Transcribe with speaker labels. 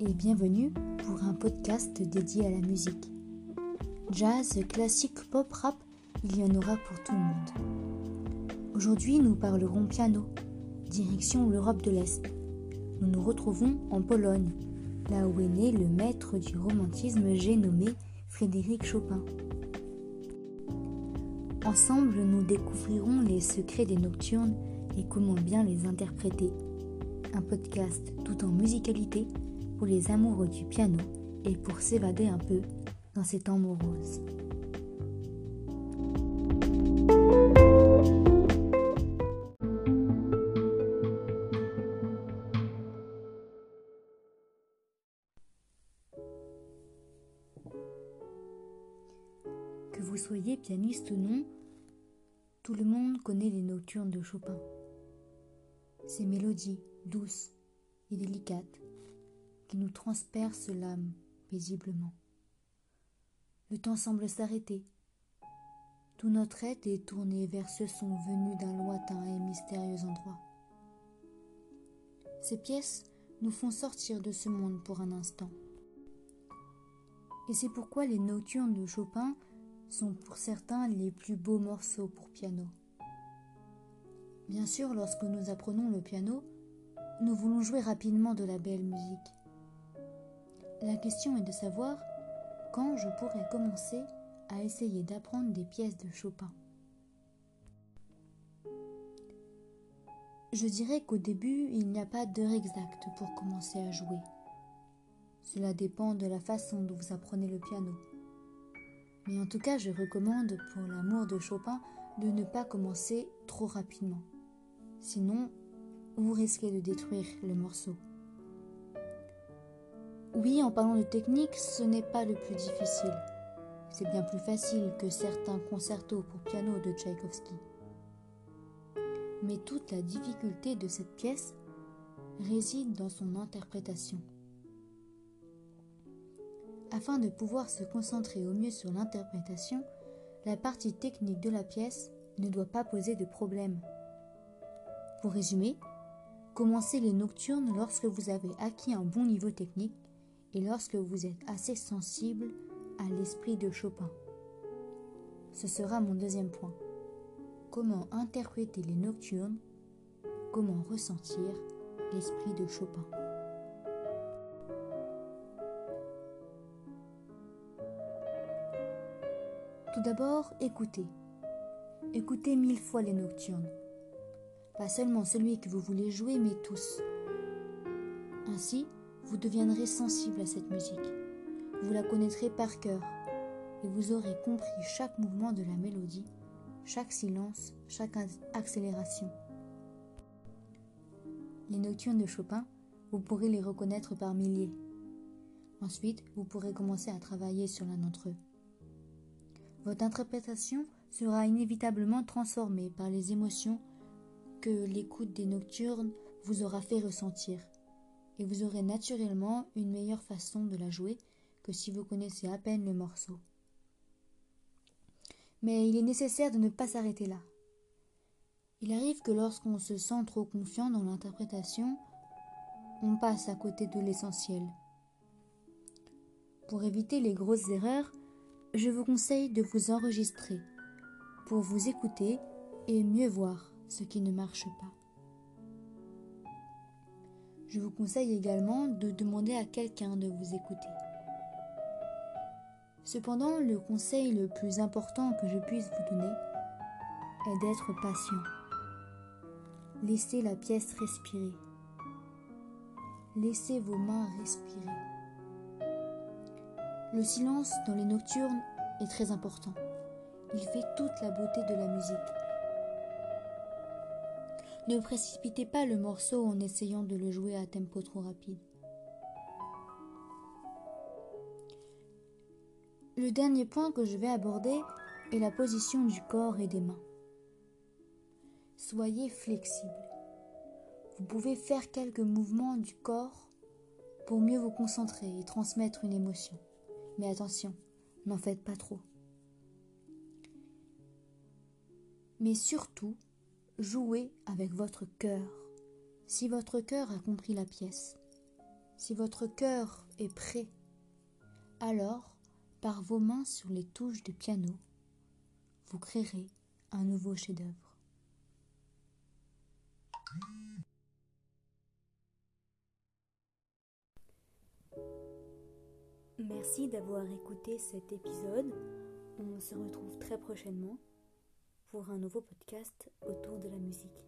Speaker 1: et bienvenue pour un podcast dédié à la musique. Jazz, classique, pop, rap, il y en aura pour tout le monde. Aujourd'hui, nous parlerons piano, direction l'Europe de l'Est. Nous nous retrouvons en Pologne, là où est né le maître du romantisme j'ai nommé Frédéric Chopin. Ensemble, nous découvrirons les secrets des nocturnes et comment bien les interpréter. Un podcast tout en musicalité pour les amoureux du piano et pour s'évader un peu dans ces temps moroses. Que vous soyez pianiste ou non, tout le monde connaît les nocturnes de Chopin. Ces mélodies douces et délicates qui nous transpercent l'âme paisiblement. Le temps semble s'arrêter. Tout notre être est tourné vers ce son venu d'un lointain et mystérieux endroit. Ces pièces nous font sortir de ce monde pour un instant. Et c'est pourquoi les nocturnes de Chopin sont pour certains les plus beaux morceaux pour piano. Bien sûr, lorsque nous apprenons le piano, nous voulons jouer rapidement de la belle musique. La question est de savoir quand je pourrais commencer à essayer d'apprendre des pièces de Chopin. Je dirais qu'au début, il n'y a pas d'heure exacte pour commencer à jouer. Cela dépend de la façon dont vous apprenez le piano. Mais en tout cas, je recommande pour l'amour de Chopin de ne pas commencer trop rapidement. Sinon, vous risquez de détruire le morceau. Oui, en parlant de technique, ce n'est pas le plus difficile. C'est bien plus facile que certains concertos pour piano de Tchaïkovski. Mais toute la difficulté de cette pièce réside dans son interprétation. Afin de pouvoir se concentrer au mieux sur l'interprétation, la partie technique de la pièce ne doit pas poser de problème. Pour résumer, commencez les nocturnes lorsque vous avez acquis un bon niveau technique et lorsque vous êtes assez sensible à l'esprit de Chopin. Ce sera mon deuxième point. Comment interpréter les nocturnes? Comment ressentir l'esprit de Chopin? Tout d'abord, écoutez. Écoutez mille fois les nocturnes. Pas seulement celui que vous voulez jouer, mais tous. Ainsi, vous deviendrez sensible à cette musique. Vous la connaîtrez par cœur et vous aurez compris chaque mouvement de la mélodie, chaque silence, chaque accélération. Les nocturnes de Chopin, vous pourrez les reconnaître par milliers. Ensuite, vous pourrez commencer à travailler sur l'un d'entre eux. Votre interprétation sera inévitablement transformée par les émotions l'écoute des nocturnes vous aura fait ressentir, et vous aurez naturellement une meilleure façon de la jouer que si vous connaissez à peine le morceau. Mais il est nécessaire de ne pas s'arrêter là. Il arrive que lorsqu'on se sent trop confiant dans l'interprétation, on passe à côté de l'essentiel. Pour éviter les grosses erreurs, je vous conseille de vous enregistrer pour vous écouter et mieux voir ce qui ne marche pas. Je vous conseille également de demander à quelqu'un de vous écouter. Cependant, le conseil le plus important que je puisse vous donner est d'être patient. Laissez la pièce respirer. Laissez vos mains respirer. Le silence dans les nocturnes est très important. Il fait toute la beauté de la musique. Ne précipitez pas le morceau en essayant de le jouer à tempo trop rapide. Le dernier point que je vais aborder est la position du corps et des mains. Soyez flexible. Vous pouvez faire quelques mouvements du corps pour mieux vous concentrer et transmettre une émotion. Mais attention, n'en faites pas trop. Mais surtout, jouez avec votre cœur, si votre cœur a compris la pièce, Si votre cœur est prêt, alors, par vos mains sur les touches du piano, vous créerez un nouveau chef-d'œuvre. Merci d'avoir écouté cet épisode. On se retrouve très prochainement pour un nouveau podcast autour de la musique.